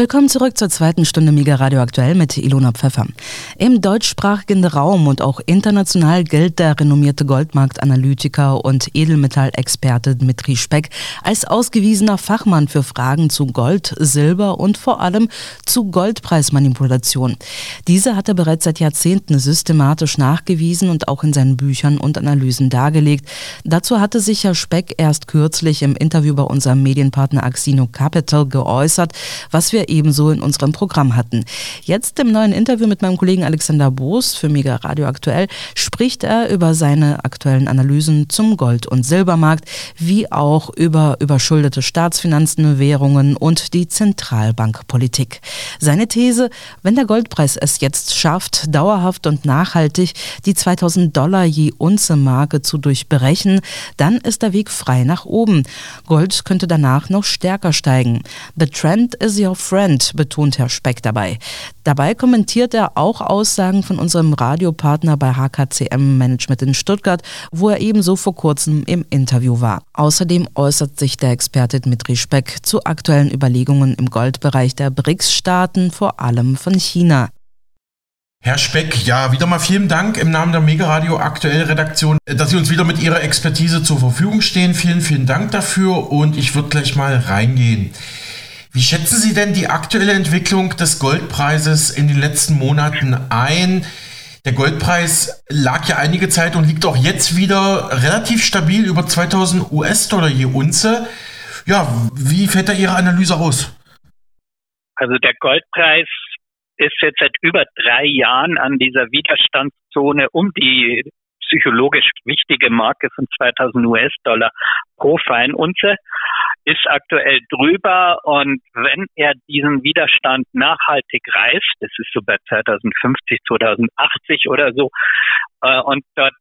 Willkommen zurück zur zweiten Stunde Mega Radio aktuell mit Ilona Pfeffer. Im deutschsprachigen Raum und auch international gilt der renommierte Goldmarktanalytiker und Edelmetallexperte Dmitri Speck als ausgewiesener Fachmann für Fragen zu Gold, Silber und vor allem zu Goldpreismanipulation. Diese hat er bereits seit Jahrzehnten systematisch nachgewiesen und auch in seinen Büchern und Analysen dargelegt. Dazu hatte sich Herr Speck erst kürzlich im Interview bei unserem Medienpartner Axino Capital geäußert, was wir ebenso in unserem Programm hatten. Jetzt im neuen Interview mit meinem Kollegen Alexander Boos für Mega Radio Aktuell spricht er über seine aktuellen Analysen zum Gold- und Silbermarkt, wie auch über überschuldete Staatsfinanzen, Währungen und die Zentralbankpolitik. Seine These, wenn der Goldpreis es jetzt schafft, dauerhaft und nachhaltig die 2000 Dollar je Unze Marke zu durchbrechen, dann ist der Weg frei nach oben. Gold könnte danach noch stärker steigen. The trend is your friend Friend, betont Herr Speck dabei. Dabei kommentiert er auch Aussagen von unserem Radiopartner bei HKCM Management in Stuttgart, wo er ebenso vor kurzem im Interview war. Außerdem äußert sich der Experte Dmitri Speck zu aktuellen Überlegungen im Goldbereich der BRICS-Staaten, vor allem von China. Herr Speck, ja, wieder mal vielen Dank im Namen der Mega Radio Aktuell Redaktion, dass Sie uns wieder mit Ihrer Expertise zur Verfügung stehen. Vielen, vielen Dank dafür und ich würde gleich mal reingehen. Wie schätzen Sie denn die aktuelle Entwicklung des Goldpreises in den letzten Monaten ein? Der Goldpreis lag ja einige Zeit und liegt auch jetzt wieder relativ stabil über 2000 US-Dollar je Unze. Ja, wie fällt da Ihre Analyse aus? Also der Goldpreis ist jetzt seit über drei Jahren an dieser Widerstandszone um die psychologisch wichtige Marke von 2000 US-Dollar pro Feinunze ist aktuell drüber und wenn er diesen Widerstand nachhaltig reißt, das ist so bei 2050, 2080 oder so, äh, und dort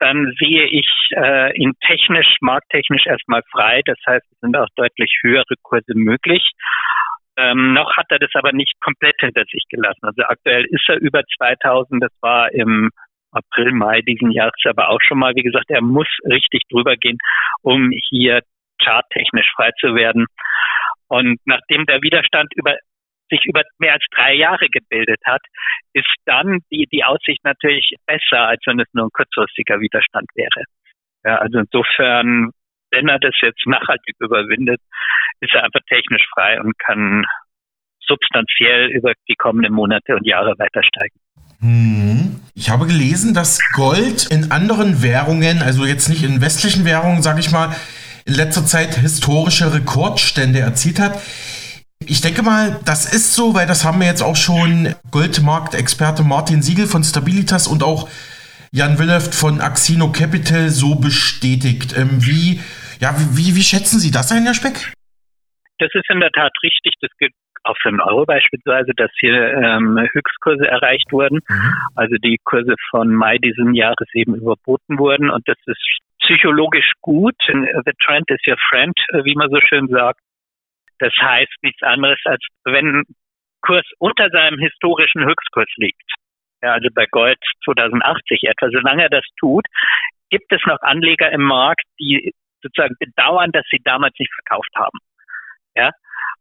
dann sehe ich äh, ihn technisch, markttechnisch erstmal frei. Das heißt, es sind auch deutlich höhere Kurse möglich. Ähm, noch hat er das aber nicht komplett hinter sich gelassen. Also aktuell ist er über 2000. Das war im April, Mai diesen Jahres aber auch schon mal. Wie gesagt, er muss richtig drüber gehen, um hier charttechnisch frei zu werden. Und nachdem der Widerstand über sich über mehr als drei Jahre gebildet hat, ist dann die, die Aussicht natürlich besser, als wenn es nur ein kurzfristiger Widerstand wäre. Ja, also insofern, wenn er das jetzt nachhaltig überwindet, ist er einfach technisch frei und kann substanziell über die kommenden Monate und Jahre weiter steigen. Hm. Ich habe gelesen, dass Gold in anderen Währungen, also jetzt nicht in westlichen Währungen, sage ich mal, in letzter Zeit historische Rekordstände erzielt hat. Ich denke mal, das ist so, weil das haben wir jetzt auch schon Goldmarktexperte Martin Siegel von Stabilitas und auch Jan Willeft von Axino Capital so bestätigt. Ähm, wie, ja, wie, wie schätzen Sie das ein, Herr Speck? Das ist in der Tat richtig. Das gilt auch für den Euro beispielsweise, dass hier ähm, Höchstkurse erreicht wurden. Mhm. Also die Kurse von Mai diesen Jahres eben überboten wurden. Und das ist psychologisch gut. The trend is your friend, äh, wie man so schön sagt. Das heißt nichts anderes, als wenn Kurs unter seinem historischen Höchstkurs liegt. Ja, also bei Gold 2080 etwa. Solange er das tut, gibt es noch Anleger im Markt, die sozusagen bedauern, dass sie damals nicht verkauft haben. Ja,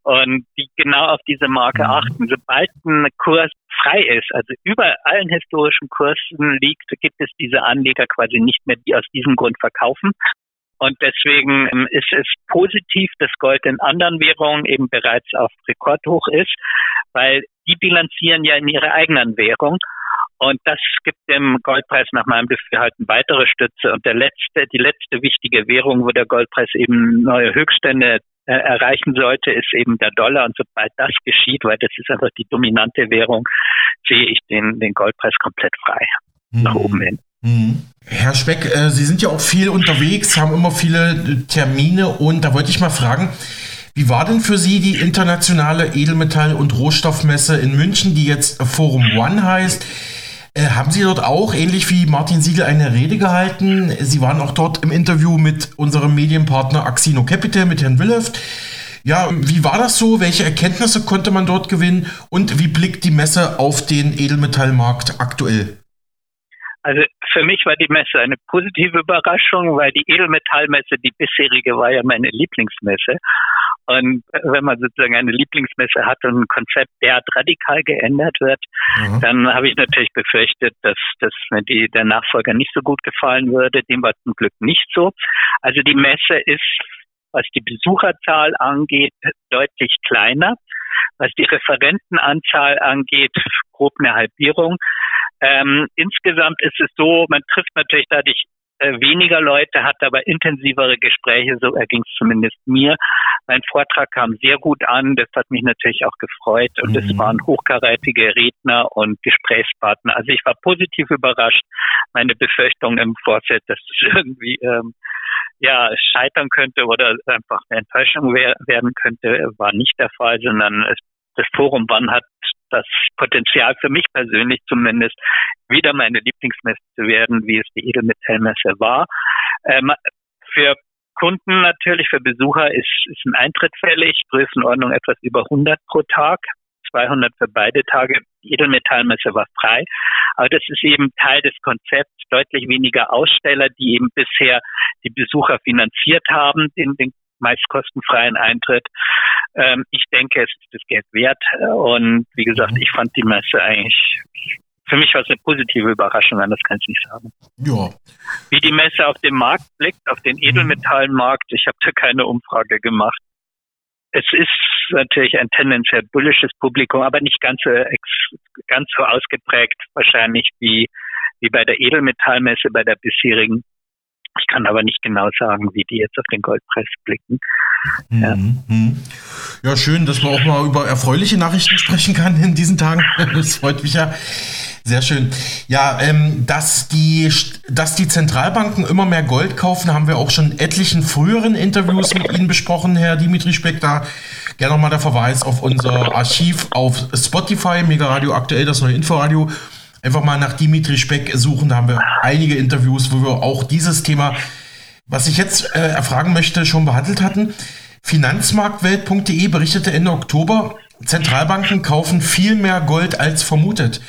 und die genau auf diese Marke mhm. achten. Sobald ein Kurs frei ist, also über allen historischen Kursen liegt, gibt es diese Anleger quasi nicht mehr, die aus diesem Grund verkaufen. Und deswegen ähm, ist es positiv, dass Gold in anderen Währungen eben bereits auf Rekordhoch ist, weil die bilanzieren ja in ihrer eigenen Währung. Und das gibt dem Goldpreis nach meinem Dafürhalten weitere Stütze. Und der letzte, die letzte wichtige Währung, wo der Goldpreis eben neue Höchststände äh, erreichen sollte, ist eben der Dollar. Und sobald das geschieht, weil das ist einfach die dominante Währung, sehe ich den, den Goldpreis komplett frei mhm. nach oben hin. Mhm. Herr Speck, äh, Sie sind ja auch viel unterwegs, haben immer viele äh, Termine und da wollte ich mal fragen, wie war denn für Sie die internationale Edelmetall- und Rohstoffmesse in München, die jetzt Forum One heißt? Äh, haben Sie dort auch, ähnlich wie Martin Siegel, eine Rede gehalten? Sie waren auch dort im Interview mit unserem Medienpartner Axino Capital, mit Herrn Willeft. Ja, wie war das so? Welche Erkenntnisse konnte man dort gewinnen? Und wie blickt die Messe auf den Edelmetallmarkt aktuell? Also für mich war die Messe eine positive Überraschung, weil die Edelmetallmesse, die bisherige, war ja meine Lieblingsmesse. Und wenn man sozusagen eine Lieblingsmesse hat und ein Konzept derart radikal geändert wird, mhm. dann habe ich natürlich befürchtet, dass, dass mir die, der Nachfolger nicht so gut gefallen würde. Dem war zum Glück nicht so. Also die Messe ist, was die Besucherzahl angeht, deutlich kleiner. Was die Referentenanzahl angeht, grob eine Halbierung. Ähm, insgesamt ist es so, man trifft natürlich dadurch weniger Leute, hat aber intensivere Gespräche, so erging es zumindest mir. Mein Vortrag kam sehr gut an, das hat mich natürlich auch gefreut und mhm. es waren hochkarätige Redner und Gesprächspartner. Also ich war positiv überrascht. Meine Befürchtung im Vorfeld, dass es irgendwie ähm, ja scheitern könnte oder einfach eine Enttäuschung werden könnte, war nicht der Fall, sondern es das Forum Wann hat das Potenzial für mich persönlich zumindest wieder meine Lieblingsmesse zu werden, wie es die Edelmetallmesse war. Ähm, für Kunden natürlich, für Besucher ist, ist ein Eintritt fällig, Größenordnung etwas über 100 pro Tag, 200 für beide Tage. Die Edelmetallmesse war frei, aber das ist eben Teil des Konzepts. Deutlich weniger Aussteller, die eben bisher die Besucher finanziert haben, den, den meist kostenfreien Eintritt. Ähm, ich denke, es ist das Geld wert. Und wie gesagt, mhm. ich fand die Messe eigentlich, für mich war es eine positive Überraschung, anders kann ich nicht sagen. Ja. Wie die Messe auf den Markt blickt, auf den mhm. Edelmetallmarkt, ich habe da keine Umfrage gemacht. Es ist natürlich ein tendenziell bullisches Publikum, aber nicht ganz so, ganz so ausgeprägt wahrscheinlich wie, wie bei der Edelmetallmesse, bei der bisherigen. Ich kann aber nicht genau sagen, wie die jetzt auf den Goldpreis blicken. Ja. Mhm. ja, schön, dass man auch mal über erfreuliche Nachrichten sprechen kann in diesen Tagen. Das freut mich ja. Sehr schön. Ja, ähm, dass, die, dass die Zentralbanken immer mehr Gold kaufen, haben wir auch schon in etlichen früheren Interviews mit Ihnen besprochen, Herr Dimitri Speck. Da gerne nochmal der Verweis auf unser Archiv auf Spotify, Mega Radio aktuell, das neue Inforadio einfach mal nach Dimitri Speck suchen. Da haben wir einige Interviews, wo wir auch dieses Thema, was ich jetzt äh, erfragen möchte, schon behandelt hatten. Finanzmarktwelt.de berichtete Ende Oktober, Zentralbanken kaufen viel mehr Gold als vermutet.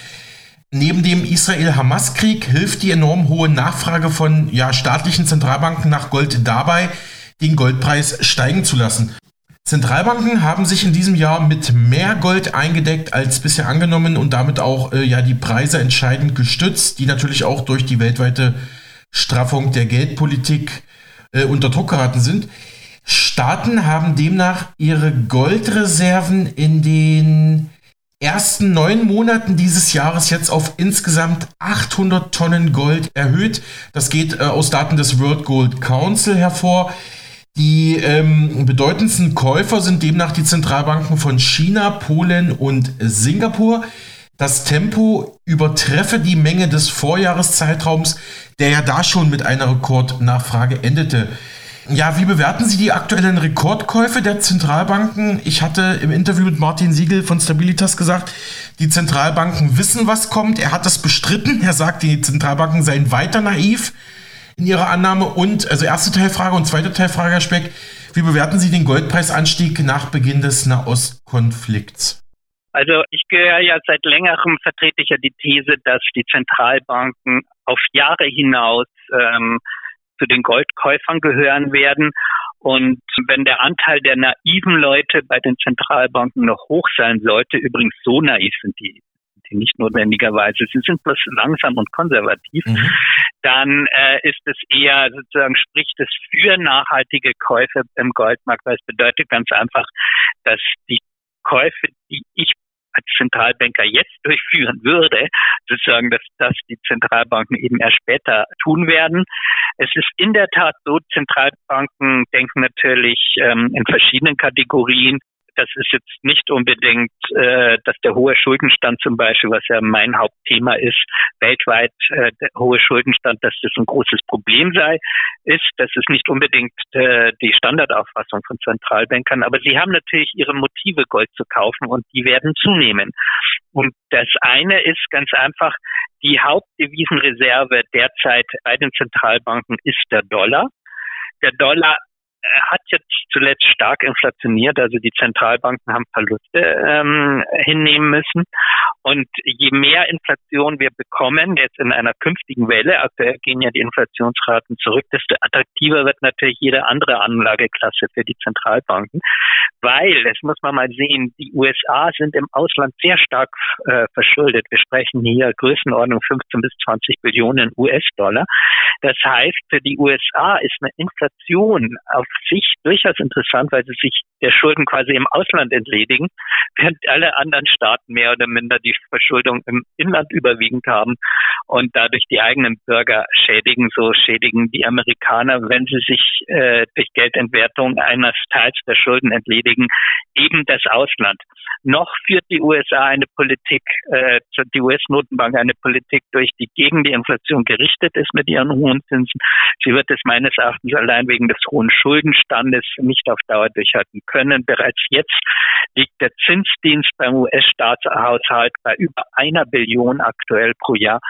Neben dem Israel-Hamas-Krieg hilft die enorm hohe Nachfrage von ja, staatlichen Zentralbanken nach Gold dabei, den Goldpreis steigen zu lassen. Zentralbanken haben sich in diesem Jahr mit mehr Gold eingedeckt als bisher angenommen und damit auch äh, ja die Preise entscheidend gestützt, die natürlich auch durch die weltweite Straffung der Geldpolitik äh, unter Druck geraten sind. Staaten haben demnach ihre Goldreserven in den ersten neun Monaten dieses Jahres jetzt auf insgesamt 800 Tonnen Gold erhöht. Das geht äh, aus Daten des World Gold Council hervor. Die ähm, bedeutendsten Käufer sind demnach die Zentralbanken von China, Polen und Singapur. Das Tempo übertreffe die Menge des Vorjahreszeitraums, der ja da schon mit einer Rekordnachfrage endete. Ja, wie bewerten Sie die aktuellen Rekordkäufe der Zentralbanken? Ich hatte im Interview mit Martin Siegel von Stabilitas gesagt, die Zentralbanken wissen, was kommt. Er hat das bestritten. Er sagt, die Zentralbanken seien weiter naiv in Ihrer Annahme? Und, also erste Teilfrage und zweite Teilfrage, Herr Speck, wie bewerten Sie den Goldpreisanstieg nach Beginn des Nahostkonflikts? Also ich gehöre ja seit längerem vertrete ich ja die These, dass die Zentralbanken auf Jahre hinaus ähm, zu den Goldkäufern gehören werden. Und wenn der Anteil der naiven Leute bei den Zentralbanken noch hoch sein sollte, übrigens so naiv sind die die nicht notwendigerweise, sie sind bloß langsam und konservativ, mhm. dann äh, ist es eher sozusagen, spricht es für nachhaltige Käufe im Goldmarkt, weil es bedeutet ganz einfach, dass die Käufe, die ich als Zentralbanker jetzt durchführen würde, sozusagen, dass das die Zentralbanken eben erst später tun werden. Es ist in der Tat so, Zentralbanken denken natürlich ähm, in verschiedenen Kategorien das ist jetzt nicht unbedingt, äh, dass der hohe Schuldenstand zum Beispiel, was ja mein Hauptthema ist, weltweit äh, der hohe Schuldenstand, dass das ein großes Problem sei, ist. Das ist nicht unbedingt äh, die Standardauffassung von Zentralbankern, aber sie haben natürlich ihre Motive, Gold zu kaufen und die werden zunehmen. Und das eine ist ganz einfach, die Hauptdevisenreserve derzeit bei den Zentralbanken ist der Dollar. Der Dollar hat jetzt zuletzt stark inflationiert, also die Zentralbanken haben Verluste ähm, hinnehmen müssen. Und je mehr Inflation wir bekommen, jetzt in einer künftigen Welle, aktuell gehen ja die Inflationsraten zurück, desto attraktiver wird natürlich jede andere Anlageklasse für die Zentralbanken, weil, das muss man mal sehen, die USA sind im Ausland sehr stark äh, verschuldet. Wir sprechen hier Größenordnung 15 bis 20 Billionen US-Dollar. Das heißt, für die USA ist eine Inflation auf sich durchaus interessant, weil sie sich der Schulden quasi im Ausland entledigen, während alle anderen Staaten mehr oder minder die Verschuldung im Inland überwiegend haben und dadurch die eigenen Bürger schädigen. So schädigen die Amerikaner, wenn sie sich äh, durch Geldentwertung eines Teils der Schulden entledigen, eben das Ausland. Noch führt die USA eine Politik, äh, die US-Notenbank eine Politik durch, die gegen die Inflation gerichtet ist mit ihren hohen Zinsen. Sie wird es meines Erachtens allein wegen des hohen Schuldenstandes nicht auf Dauer durchhalten können. Bereits jetzt liegt der Zinsdienst beim US-Staatshaushalt bei über einer Billion aktuell pro Jahr.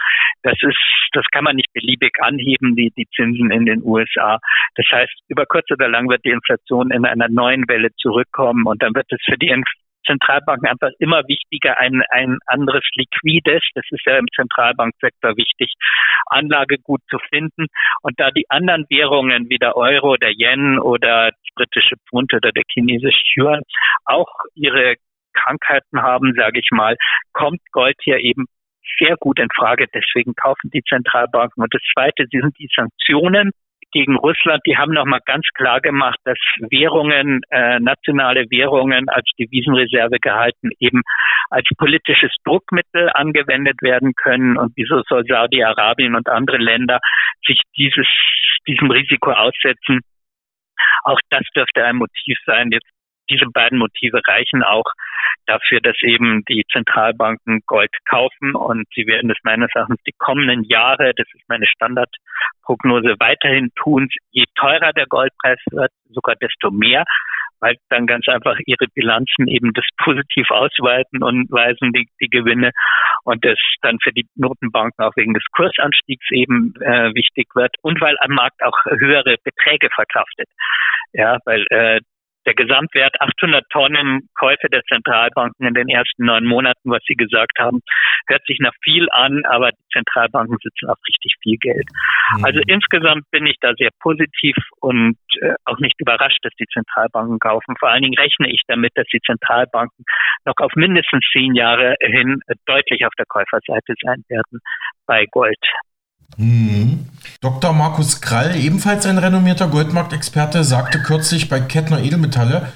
Das ist, das kann man nicht beliebig anheben, die, die Zinsen in den USA. Das heißt, über kurz oder lang wird die Inflation in einer neuen Welle zurückkommen und dann wird es für die Zentralbanken einfach immer wichtiger, ein, ein anderes Liquides, das ist ja im Zentralbanksektor wichtig, Anlage gut zu finden. Und da die anderen Währungen wie der Euro, der Yen oder britische Pfund oder der chinesische Yuan auch ihre Krankheiten haben, sage ich mal, kommt Gold hier eben sehr gut in Frage. Deswegen kaufen die Zentralbanken. Und das Zweite sind die Sanktionen gegen Russland, die haben nochmal ganz klar gemacht, dass Währungen, äh, nationale Währungen als Devisenreserve gehalten eben als politisches Druckmittel angewendet werden können. Und wieso soll Saudi-Arabien und andere Länder sich dieses, diesem Risiko aussetzen? Auch das dürfte ein Motiv sein. Jetzt diese beiden Motive reichen auch dafür, dass eben die Zentralbanken Gold kaufen und sie werden es meines Erachtens die kommenden Jahre, das ist meine Standardprognose, weiterhin tun. Je teurer der Goldpreis wird, sogar desto mehr, weil dann ganz einfach ihre Bilanzen eben das positiv ausweiten und weisen die, die Gewinne und das dann für die Notenbanken auch wegen des Kursanstiegs eben äh, wichtig wird und weil am Markt auch höhere Beträge verkraftet. Ja, weil äh, der Gesamtwert 800 Tonnen Käufe der Zentralbanken in den ersten neun Monaten, was Sie gesagt haben, hört sich nach viel an, aber die Zentralbanken sitzen auf richtig viel Geld. Mhm. Also insgesamt bin ich da sehr positiv und äh, auch nicht überrascht, dass die Zentralbanken kaufen. Vor allen Dingen rechne ich damit, dass die Zentralbanken noch auf mindestens zehn Jahre hin deutlich auf der Käuferseite sein werden bei Gold. Mhm. Dr. Markus Krall, ebenfalls ein renommierter Goldmarktexperte, sagte kürzlich bei Kettner Edelmetalle,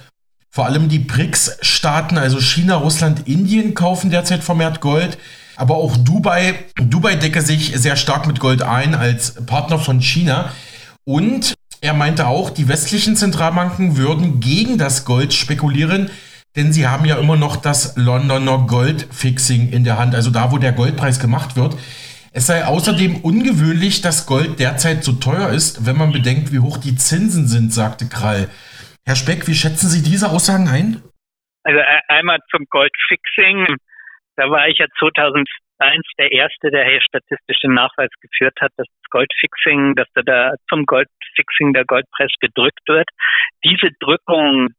vor allem die BRICS-Staaten, also China, Russland, Indien, kaufen derzeit vermehrt Gold. Aber auch Dubai, Dubai decke sich sehr stark mit Gold ein als Partner von China. Und er meinte auch, die westlichen Zentralbanken würden gegen das Gold spekulieren, denn sie haben ja immer noch das Londoner Goldfixing in der Hand, also da, wo der Goldpreis gemacht wird. Es sei außerdem ungewöhnlich, dass Gold derzeit so teuer ist, wenn man bedenkt, wie hoch die Zinsen sind, sagte Krall. Herr Speck, wie schätzen Sie diese Aussagen ein? Also äh, einmal zum Goldfixing. Da war ich ja 2001 der Erste, der hier statistischen Nachweis geführt hat, dass das Goldfixing, dass da zum Goldfixing der Goldpreis gedrückt wird. Diese Drückung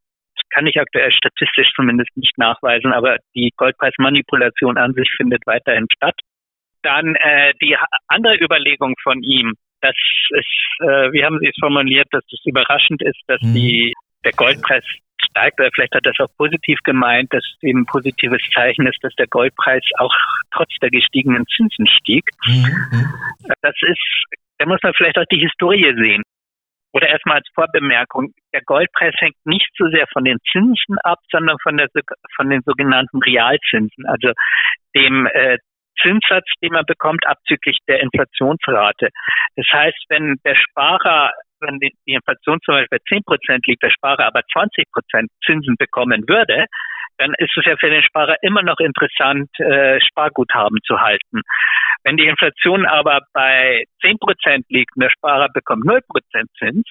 kann ich aktuell statistisch zumindest nicht nachweisen, aber die Goldpreismanipulation an sich findet weiterhin statt. Dann äh, die andere Überlegung von ihm, dass es, äh, wie haben Sie es formuliert, dass es überraschend ist, dass mhm. die, der Goldpreis steigt, oder vielleicht hat das auch positiv gemeint, dass es eben ein positives Zeichen ist, dass der Goldpreis auch trotz der gestiegenen Zinsen stieg. Mhm. Das ist, da muss man vielleicht auch die Historie sehen. Oder erstmal als Vorbemerkung, der Goldpreis hängt nicht so sehr von den Zinsen ab, sondern von, der, von den sogenannten Realzinsen, also dem äh, Zinssatz, den man bekommt, abzüglich der Inflationsrate. Das heißt, wenn der Sparer, wenn die, Inflation zum Beispiel bei 10 Prozent liegt, der Sparer aber 20 Prozent Zinsen bekommen würde, dann ist es ja für den Sparer immer noch interessant, äh, Sparguthaben zu halten. Wenn die Inflation aber bei 10 Prozent liegt und der Sparer bekommt 0 Prozent Zins,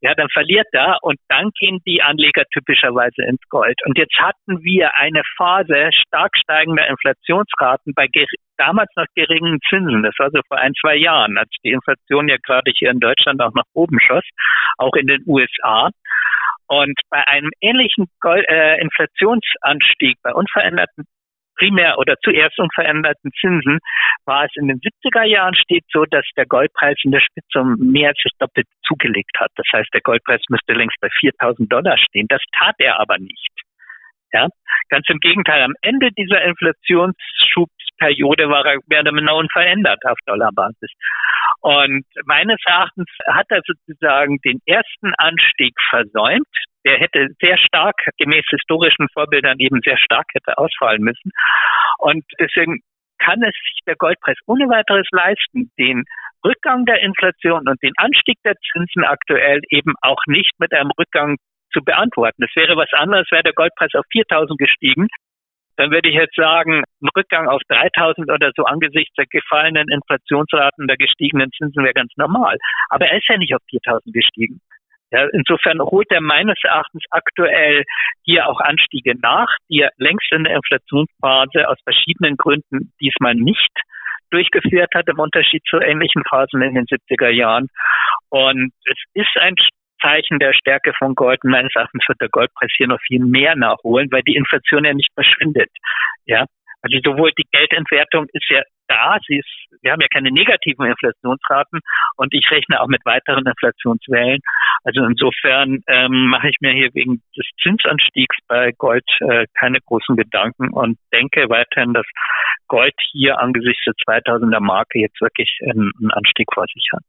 ja, dann verliert er und dann gehen die Anleger typischerweise ins Gold. Und jetzt hatten wir eine Phase stark steigender Inflationsraten bei damals noch geringen Zinsen. Das war so vor ein, zwei Jahren, als die Inflation ja gerade hier in Deutschland auch nach oben schoss, auch in den USA. Und bei einem ähnlichen äh, Inflationsanstieg bei unveränderten primär oder zuerst unveränderten Zinsen war es in den 70er Jahren steht so, dass der Goldpreis in der Spitze um mehr als das Doppelte zugelegt hat. Das heißt, der Goldpreis müsste längst bei 4000 Dollar stehen. Das tat er aber nicht. Ja, ganz im Gegenteil. Am Ende dieser Inflationsschubsperiode war er mehr oder weniger unverändert auf Dollarbasis. Und meines Erachtens hat er sozusagen den ersten Anstieg versäumt. Der hätte sehr stark, gemäß historischen Vorbildern eben sehr stark hätte ausfallen müssen. Und deswegen kann es sich der Goldpreis ohne weiteres leisten, den Rückgang der Inflation und den Anstieg der Zinsen aktuell eben auch nicht mit einem Rückgang zu beantworten. Das wäre was anderes, wäre der Goldpreis auf 4000 gestiegen. Dann würde ich jetzt sagen, ein Rückgang auf 3000 oder so angesichts der gefallenen Inflationsraten, der gestiegenen Zinsen wäre ganz normal. Aber er ist ja nicht auf 4000 gestiegen. Ja, insofern holt er meines Erachtens aktuell hier auch Anstiege nach, die er längst in der Inflationsphase aus verschiedenen Gründen diesmal nicht durchgeführt hat, im Unterschied zu ähnlichen Phasen in den 70er Jahren. Und es ist ein Zeichen der Stärke von Gold. Und meines Erachtens wird der Goldpreis hier noch viel mehr nachholen, weil die Inflation ja nicht verschwindet. Ja, also sowohl die Geldentwertung ist ja da, sie ist, wir haben ja keine negativen Inflationsraten und ich rechne auch mit weiteren Inflationswellen. Also insofern ähm, mache ich mir hier wegen des Zinsanstiegs bei Gold äh, keine großen Gedanken und denke weiterhin, dass Gold hier angesichts der 2000er Marke jetzt wirklich einen, einen Anstieg vor sich hat.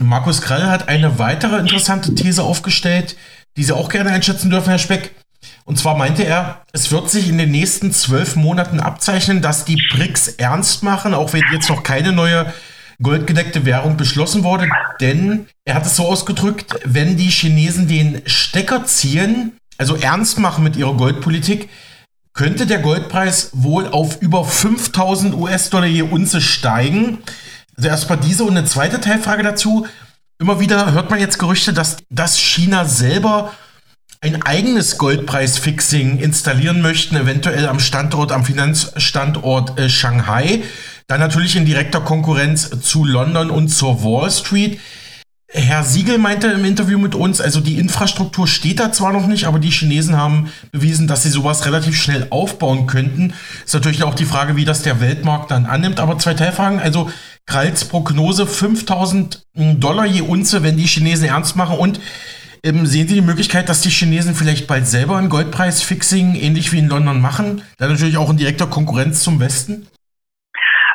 Markus Krall hat eine weitere interessante These aufgestellt, die Sie auch gerne einschätzen dürfen, Herr Speck. Und zwar meinte er, es wird sich in den nächsten zwölf Monaten abzeichnen, dass die BRICS ernst machen, auch wenn jetzt noch keine neue goldgedeckte Währung beschlossen wurde. Denn er hat es so ausgedrückt, wenn die Chinesen den Stecker ziehen, also ernst machen mit ihrer Goldpolitik, könnte der Goldpreis wohl auf über 5000 US-Dollar je Unze steigen. Also erstmal diese und eine zweite Teilfrage dazu. Immer wieder hört man jetzt Gerüchte, dass, dass China selber ein eigenes Goldpreisfixing installieren möchten, eventuell am Standort, am Finanzstandort äh, Shanghai. Dann natürlich in direkter Konkurrenz zu London und zur Wall Street. Herr Siegel meinte im Interview mit uns, also die Infrastruktur steht da zwar noch nicht, aber die Chinesen haben bewiesen, dass sie sowas relativ schnell aufbauen könnten. Ist natürlich auch die Frage, wie das der Weltmarkt dann annimmt. Aber zwei Teilfragen. Also Kralls Prognose 5000 Dollar je Unze, wenn die Chinesen ernst machen. Und ähm, sehen Sie die Möglichkeit, dass die Chinesen vielleicht bald selber ein Goldpreis-Fixing ähnlich wie in London machen? Dann natürlich auch in direkter Konkurrenz zum Westen?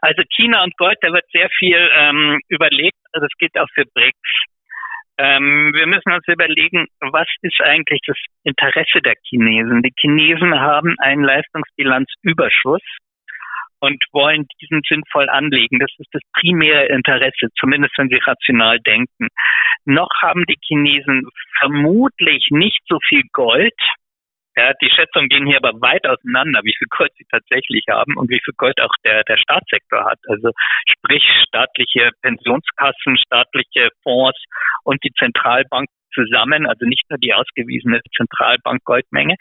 Also China und Gold, da wird sehr viel ähm, überlegt. Also es geht auch für BRICS. Ähm, wir müssen uns überlegen, was ist eigentlich das Interesse der Chinesen? Die Chinesen haben einen Leistungsbilanzüberschuss und wollen diesen sinnvoll anlegen. Das ist das primäre Interesse, zumindest wenn sie rational denken. Noch haben die Chinesen vermutlich nicht so viel Gold, ja, die Schätzungen gehen hier aber weit auseinander, wie viel Gold sie tatsächlich haben und wie viel Gold auch der, der Staatssektor hat. Also sprich staatliche Pensionskassen, staatliche Fonds und die Zentralbank zusammen, also nicht nur die ausgewiesene Zentralbank Goldmenge.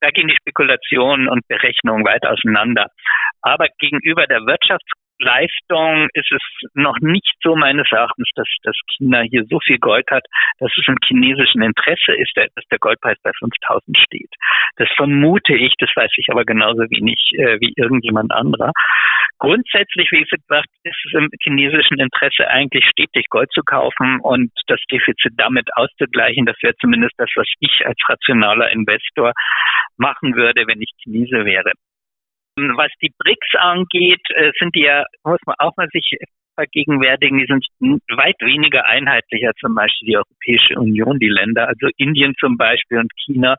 Da gehen die Spekulationen und Berechnungen weit auseinander. Aber gegenüber der Wirtschafts Leistung ist es noch nicht so meines Erachtens, dass, dass China hier so viel Gold hat, dass es im chinesischen Interesse ist, dass der Goldpreis bei 5000 steht. Das vermute ich, das weiß ich aber genauso wenig äh, wie irgendjemand anderer. Grundsätzlich, wie gesagt, ist es im chinesischen Interesse eigentlich stetig Gold zu kaufen und das Defizit damit auszugleichen. Das wäre zumindest das, was ich als rationaler Investor machen würde, wenn ich Chinese wäre. Was die BRICS angeht, äh, sind die ja, muss man auch mal sich vergegenwärtigen, die sind weit weniger einheitlich als zum Beispiel die Europäische Union, die Länder. Also Indien zum Beispiel und China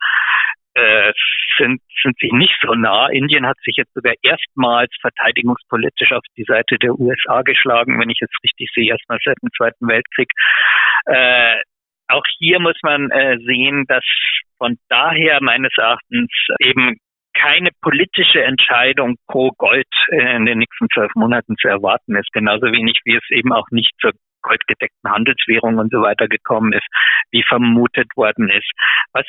äh, sind, sind sich nicht so nah. Indien hat sich jetzt sogar erstmals verteidigungspolitisch auf die Seite der USA geschlagen, wenn ich es richtig sehe, erstmal seit dem Zweiten Weltkrieg. Äh, auch hier muss man äh, sehen, dass von daher meines Erachtens eben keine politische Entscheidung pro Gold in den nächsten zwölf Monaten zu erwarten ist. Genauso wenig wie es eben auch nicht zur goldgedeckten Handelswährung und so weiter gekommen ist, wie vermutet worden ist. Was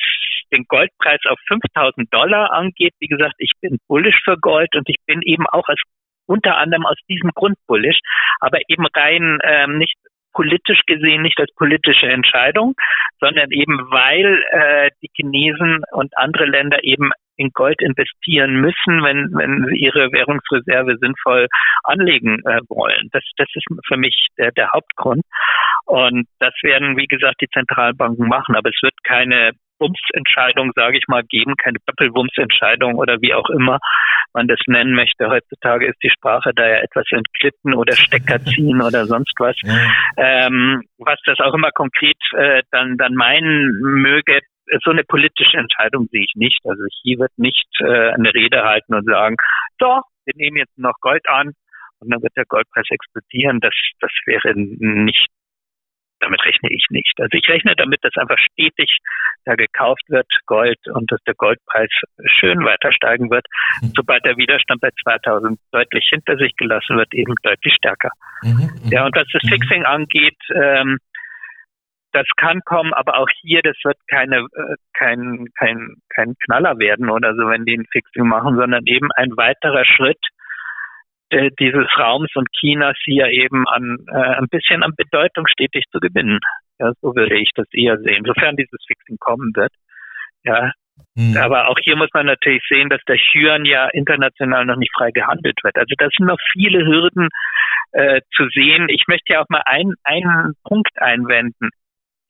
den Goldpreis auf 5000 Dollar angeht, wie gesagt, ich bin bullish für Gold und ich bin eben auch als unter anderem aus diesem Grund bullish, aber eben rein ähm, nicht politisch gesehen nicht als politische Entscheidung, sondern eben weil äh, die Chinesen und andere Länder eben in Gold investieren müssen, wenn, wenn sie ihre Währungsreserve sinnvoll anlegen äh, wollen. Das, das ist für mich der, der Hauptgrund. Und das werden, wie gesagt, die Zentralbanken machen. Aber es wird keine Wumsentscheidung, sage ich mal, geben, keine Doppelwumsentscheidung oder wie auch immer man das nennen möchte. Heutzutage ist die Sprache da ja etwas entglitten oder Stecker ziehen oder sonst was. Ja. Ähm, was das auch immer konkret äh, dann, dann meinen möge, so eine politische Entscheidung sehe ich nicht. Also hier wird nicht äh, eine Rede halten und sagen, so, wir nehmen jetzt noch Gold an und dann wird der Goldpreis explodieren. Das, das wäre nicht damit rechne ich nicht. Also ich rechne damit, dass einfach stetig da gekauft wird, Gold, und dass der Goldpreis schön weiter steigen wird, mhm. sobald der Widerstand bei 2000 deutlich hinter sich gelassen wird, eben deutlich stärker. Mhm, mhm. ja, und was das mhm. Fixing angeht, ähm, das kann kommen, aber auch hier, das wird keine, äh, kein, kein, kein Knaller werden oder so, wenn die ein Fixing machen, sondern eben ein weiterer Schritt, äh, dieses Raums und Chinas hier eben an äh, ein bisschen an Bedeutung stetig zu gewinnen. Ja, so würde ich das eher sehen, sofern dieses Fixing kommen wird. Ja. Hm. Aber auch hier muss man natürlich sehen, dass der Yuan ja international noch nicht frei gehandelt wird. Also das sind noch viele Hürden äh, zu sehen. Ich möchte ja auch mal ein, einen Punkt einwenden.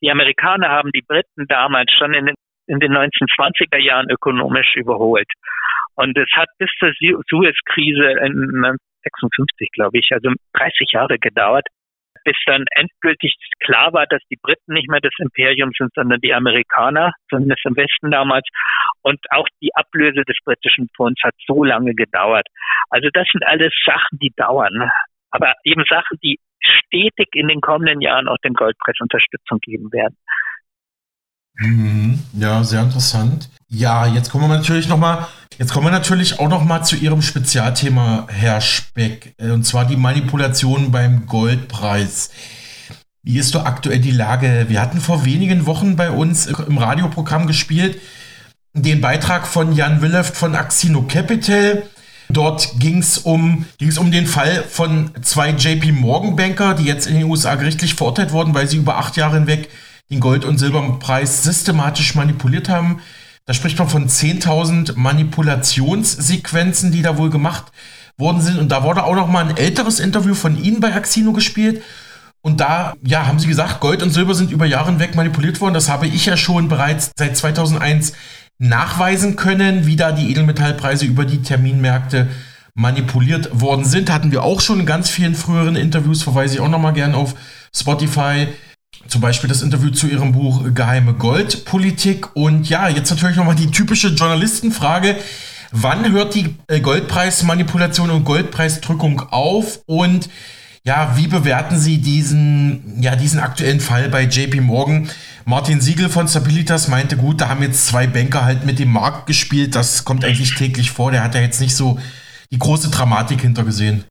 Die Amerikaner haben die Briten damals schon in den, in den 1920er Jahren ökonomisch überholt. Und es hat bis zur Suez-Krise in 56, glaube ich, also 30 Jahre gedauert, bis dann endgültig klar war, dass die Briten nicht mehr das Imperium sind, sondern die Amerikaner, zumindest im Westen damals. Und auch die Ablöse des britischen Pfunds hat so lange gedauert. Also das sind alles Sachen, die dauern. Aber eben Sachen, die stetig in den kommenden Jahren auch dem Goldpreis Unterstützung geben werden. Mhm. Ja, sehr interessant. Ja, jetzt kommen wir natürlich noch mal, jetzt kommen wir natürlich auch noch mal zu Ihrem Spezialthema, Herr Speck, äh, und zwar die Manipulation beim Goldpreis. Wie ist doch aktuell die Lage? Wir hatten vor wenigen Wochen bei uns im Radioprogramm gespielt den Beitrag von Jan Willeft von Axino Capital. Dort ging es um, ging's um den Fall von zwei JP Morgan Banker, die jetzt in den USA gerichtlich verurteilt wurden, weil sie über acht Jahre hinweg den Gold- und Silberpreis systematisch manipuliert haben. Da spricht man von 10.000 Manipulationssequenzen, die da wohl gemacht worden sind. Und da wurde auch noch mal ein älteres Interview von Ihnen bei Axino gespielt. Und da, ja, haben Sie gesagt, Gold und Silber sind über Jahre hinweg manipuliert worden. Das habe ich ja schon bereits seit 2001 nachweisen können, wie da die Edelmetallpreise über die Terminmärkte manipuliert worden sind. Hatten wir auch schon in ganz vielen früheren Interviews, verweise ich auch noch mal gerne auf Spotify zum Beispiel das Interview zu ihrem Buch Geheime Goldpolitik. Und ja, jetzt natürlich nochmal die typische Journalistenfrage. Wann hört die äh, Goldpreismanipulation und Goldpreisdrückung auf? Und ja, wie bewerten Sie diesen, ja, diesen aktuellen Fall bei JP Morgan? Martin Siegel von Stabilitas meinte, gut, da haben jetzt zwei Banker halt mit dem Markt gespielt. Das kommt eigentlich täglich vor. Der hat ja jetzt nicht so die große Dramatik hintergesehen.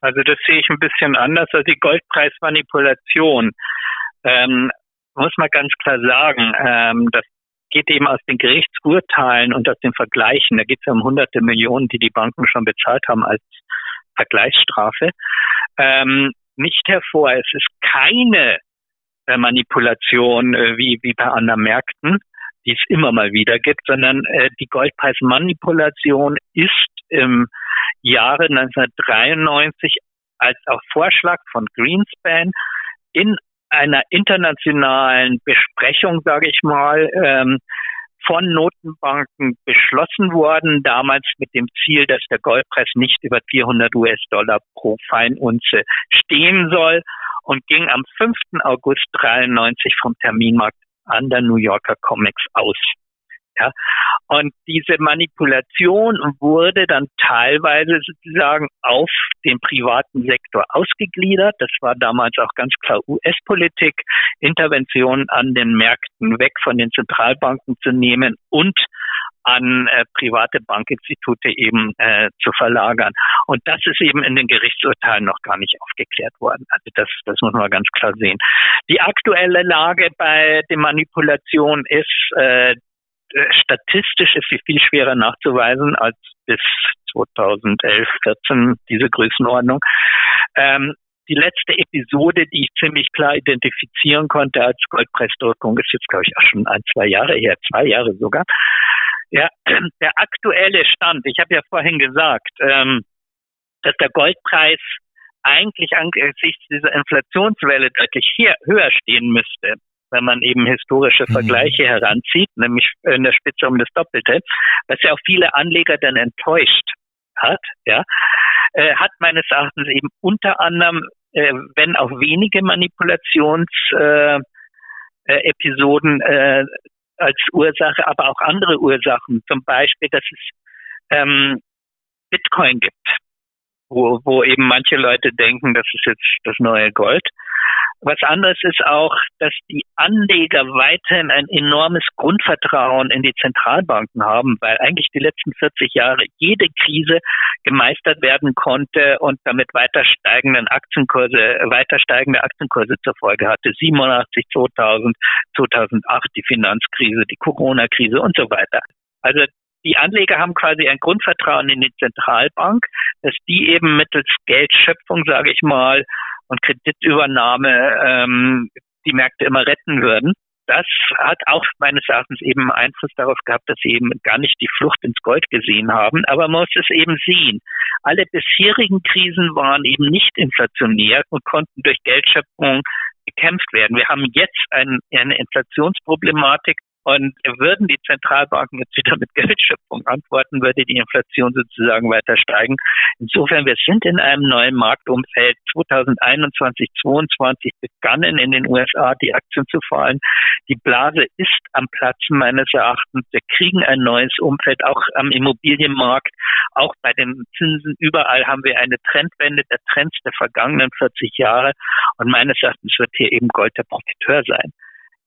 Also das sehe ich ein bisschen anders als die Goldpreismanipulation ähm, muss man ganz klar sagen, ähm, das geht eben aus den Gerichtsurteilen und aus den Vergleichen, da geht es ja um hunderte Millionen, die die Banken schon bezahlt haben als Vergleichsstrafe, ähm, nicht hervor. Es ist keine äh, Manipulation äh, wie, wie bei anderen Märkten, die es immer mal wieder gibt, sondern äh, die Goldpreismanipulation ist im Jahre 1993 als auch Vorschlag von Greenspan in einer internationalen Besprechung, sage ich mal, ähm, von Notenbanken beschlossen worden, damals mit dem Ziel, dass der Goldpreis nicht über 400 US-Dollar pro Feinunze stehen soll und ging am 5. August 93 vom Terminmarkt an der New Yorker Comics aus. Ja. Und diese Manipulation wurde dann teilweise sozusagen auf den privaten Sektor ausgegliedert. Das war damals auch ganz klar US-Politik, Interventionen an den Märkten weg von den Zentralbanken zu nehmen und an äh, private Bankinstitute eben äh, zu verlagern. Und das ist eben in den Gerichtsurteilen noch gar nicht aufgeklärt worden. Also das, das muss man ganz klar sehen. Die aktuelle Lage bei den Manipulationen ist, äh, statistisch ist sie viel schwerer nachzuweisen als bis 2011, 14 diese Größenordnung. Ähm, die letzte Episode, die ich ziemlich klar identifizieren konnte als Goldpreisdrückung, ist jetzt, glaube ich, auch schon ein, zwei Jahre her, zwei Jahre sogar. Ja, der aktuelle Stand, ich habe ja vorhin gesagt, ähm, dass der Goldpreis eigentlich angesichts dieser Inflationswelle deutlich hier, höher stehen müsste, wenn man eben historische mhm. Vergleiche mhm. heranzieht, nämlich in der Spitze um das Doppelte, was ja auch viele Anleger dann enttäuscht hat, ja, äh, hat meines Erachtens eben unter anderem, äh, wenn auch wenige Manipulationsepisoden äh, Episoden, äh, als Ursache, aber auch andere Ursachen, zum Beispiel, dass es ähm, Bitcoin gibt wo, wo eben manche Leute denken, das ist jetzt das neue Gold. Was anderes ist auch, dass die Anleger weiterhin ein enormes Grundvertrauen in die Zentralbanken haben, weil eigentlich die letzten 40 Jahre jede Krise gemeistert werden konnte und damit weiter steigenden Aktienkurse, weiter steigende Aktienkurse zur Folge hatte. 87, 2000, 2008 die Finanzkrise, die Corona-Krise und so weiter. Also die Anleger haben quasi ein Grundvertrauen in die Zentralbank, dass die eben mittels Geldschöpfung, sage ich mal, und Kreditübernahme ähm, die Märkte immer retten würden. Das hat auch meines Erachtens eben Einfluss darauf gehabt, dass sie eben gar nicht die Flucht ins Gold gesehen haben. Aber man muss es eben sehen. Alle bisherigen Krisen waren eben nicht inflationär und konnten durch Geldschöpfung bekämpft werden. Wir haben jetzt ein, eine Inflationsproblematik, und würden die Zentralbanken jetzt wieder mit Geldschöpfung antworten, würde die Inflation sozusagen weiter steigen. Insofern, wir sind in einem neuen Marktumfeld. 2021, 2022 begannen in den USA die Aktien zu fallen. Die Blase ist am Platzen meines Erachtens. Wir kriegen ein neues Umfeld, auch am Immobilienmarkt, auch bei den Zinsen. Überall haben wir eine Trendwende der Trends der vergangenen 40 Jahre. Und meines Erachtens wird hier eben Gold der Profiteur sein.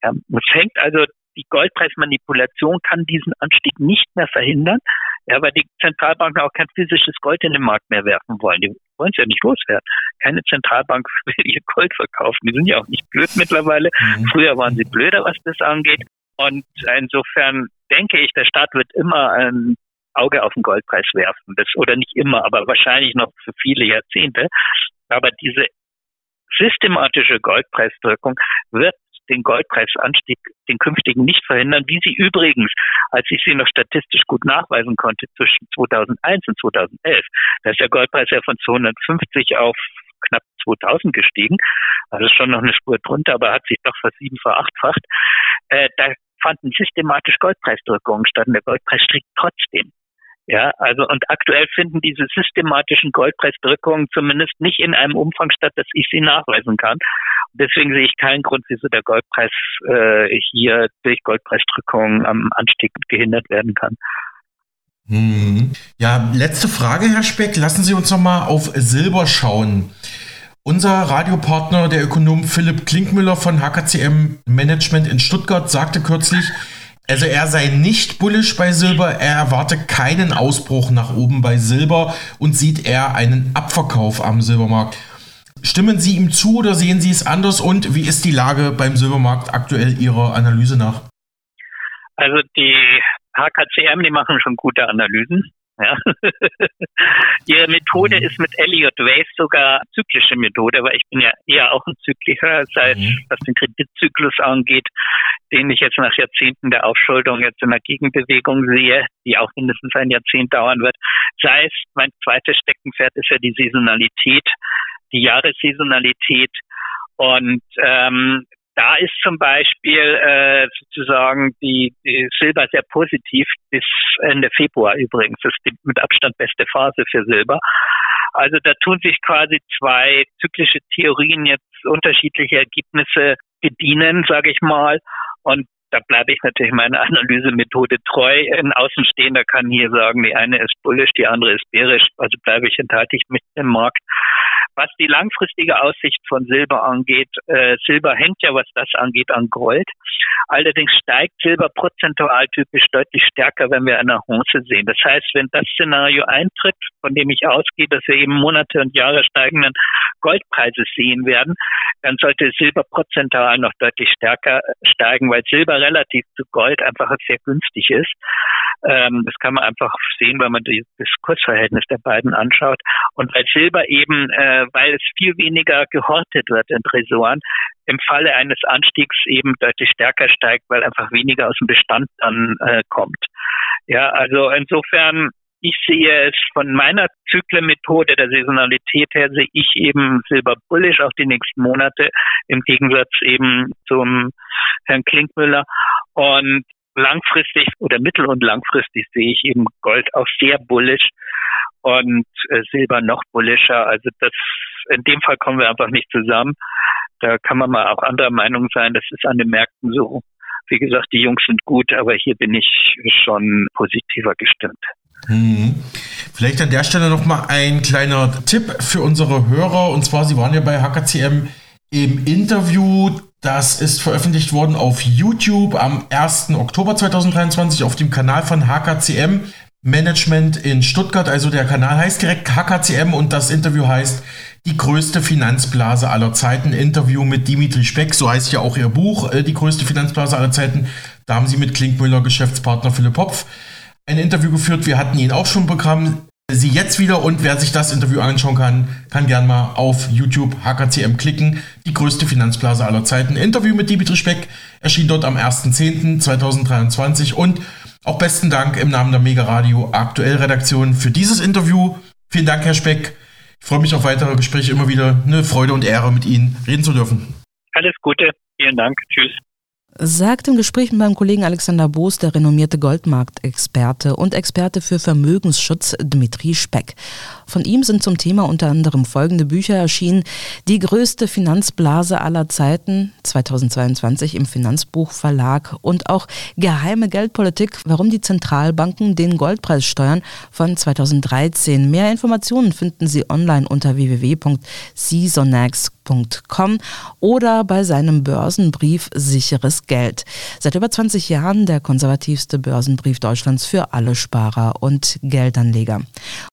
Ja, es hängt also die Goldpreismanipulation kann diesen Anstieg nicht mehr verhindern, ja, weil die Zentralbanken auch kein physisches Gold in den Markt mehr werfen wollen. Die wollen es ja nicht loswerden. Keine Zentralbank will ihr Gold verkaufen. Die sind ja auch nicht blöd mittlerweile. Mhm. Früher waren sie blöder, was das angeht. Und insofern denke ich, der Staat wird immer ein Auge auf den Goldpreis werfen. Das, oder nicht immer, aber wahrscheinlich noch für viele Jahrzehnte. Aber diese systematische Goldpreisdrückung wird den Goldpreisanstieg, den künftigen nicht verhindern, wie sie übrigens, als ich sie noch statistisch gut nachweisen konnte, zwischen 2001 und 2011, da ist der Goldpreis ja von 250 auf knapp 2000 gestiegen, also schon noch eine Spur drunter, aber hat sich doch versieben, verachtfacht. Äh, da fanden systematisch Goldpreisdrückungen statt und der Goldpreis stieg trotzdem. Ja, also und aktuell finden diese systematischen Goldpreisdrückungen zumindest nicht in einem Umfang statt, dass ich sie nachweisen kann. Und deswegen sehe ich keinen Grund, wieso der Goldpreis äh, hier durch Goldpreisdrückungen am Anstieg gehindert werden kann. Hm. Ja, letzte Frage, Herr Speck. Lassen Sie uns noch mal auf Silber schauen. Unser Radiopartner, der Ökonom Philipp Klinkmüller von HKCM Management in Stuttgart, sagte kürzlich, also er sei nicht bullisch bei Silber, er erwarte keinen Ausbruch nach oben bei Silber und sieht eher einen Abverkauf am Silbermarkt. Stimmen Sie ihm zu oder sehen Sie es anders und wie ist die Lage beim Silbermarkt aktuell Ihrer Analyse nach? Also die HKCM, die machen schon gute Analysen. Ja. Ihre Methode mhm. ist mit Elliott Wave sogar zyklische Methode, weil ich bin ja eher auch ein Zykliker, seit mhm. was den Kreditzyklus angeht, den ich jetzt nach Jahrzehnten der Aufschuldung jetzt in der Gegenbewegung sehe, die auch mindestens ein Jahrzehnt dauern wird. Sei es, mein zweites Steckenpferd ist ja die Saisonalität, die Jahressaisonalität. Und ähm, da ist zum Beispiel äh, sozusagen die, die Silber sehr positiv bis Ende Februar übrigens. Das ist die mit Abstand beste Phase für Silber. Also da tun sich quasi zwei zyklische Theorien jetzt unterschiedliche Ergebnisse bedienen, sage ich mal. Und da bleibe ich natürlich meiner Analysemethode treu. Ein Außenstehender kann hier sagen, die eine ist bullisch, die andere ist bärisch. Also bleibe ich enthalte ich mich im Markt. Was die langfristige Aussicht von Silber angeht, äh, Silber hängt ja, was das angeht, an Gold. Allerdings steigt Silber prozentual typisch deutlich stärker, wenn wir eine Honce sehen. Das heißt, wenn das Szenario eintritt, von dem ich ausgehe, dass wir eben Monate und Jahre steigenden Goldpreise sehen werden, dann sollte Silber prozentual noch deutlich stärker steigen, weil Silber relativ zu Gold einfach sehr günstig ist. Ähm, das kann man einfach sehen, wenn man die, das Kursverhältnis der beiden anschaut. Und weil Silber eben, äh, weil es viel weniger gehortet wird in Tresoren, im Falle eines Anstiegs eben deutlich stärker steigt, weil einfach weniger aus dem Bestand dann äh, kommt. Ja, also insofern ich sehe es von meiner Zyklenmethode der Saisonalität her, sehe ich eben Silber bullish auch die nächsten Monate, im Gegensatz eben zum Herrn Klinkmüller. Und langfristig oder mittel- und langfristig sehe ich eben Gold auch sehr bullish und äh, Silber noch bullischer. Also das, in dem Fall kommen wir einfach nicht zusammen. Da kann man mal auch anderer Meinung sein. Das ist an den Märkten so. Wie gesagt, die Jungs sind gut, aber hier bin ich schon positiver gestimmt. Hm. Vielleicht an der Stelle nochmal ein kleiner Tipp für unsere Hörer. Und zwar, Sie waren ja bei HKCM im Interview. Das ist veröffentlicht worden auf YouTube am 1. Oktober 2023 auf dem Kanal von HKCM Management in Stuttgart. Also der Kanal heißt direkt HKCM und das Interview heißt Die größte Finanzblase aller Zeiten. Interview mit Dimitri Speck. So heißt ja auch Ihr Buch, äh, Die größte Finanzblase aller Zeiten. Da haben Sie mit Klinkmüller Geschäftspartner Philipp Hopf ein Interview geführt. Wir hatten ihn auch schon bekommen. Sie jetzt wieder und wer sich das Interview anschauen kann, kann gern mal auf YouTube HKCM klicken. Die größte Finanzblase aller Zeiten. Interview mit Dimitri Speck erschien dort am 1.10.2023 und auch besten Dank im Namen der Mega Radio Aktuell Redaktion für dieses Interview. Vielen Dank, Herr Speck. Ich freue mich auf weitere Gespräche. Immer wieder eine Freude und Ehre, mit Ihnen reden zu dürfen. Alles Gute. Vielen Dank. Tschüss sagt im Gespräch mit meinem Kollegen Alexander Boos der renommierte Goldmarktexperte und Experte für Vermögensschutz Dmitri Speck. Von ihm sind zum Thema unter anderem folgende Bücher erschienen. Die größte Finanzblase aller Zeiten 2022 im Finanzbuchverlag und auch Geheime Geldpolitik, warum die Zentralbanken den Goldpreis steuern von 2013. Mehr Informationen finden Sie online unter www.seasonax.com oder bei seinem Börsenbrief Sicheres Geld. Seit über 20 Jahren der konservativste Börsenbrief Deutschlands für alle Sparer und Geldanleger.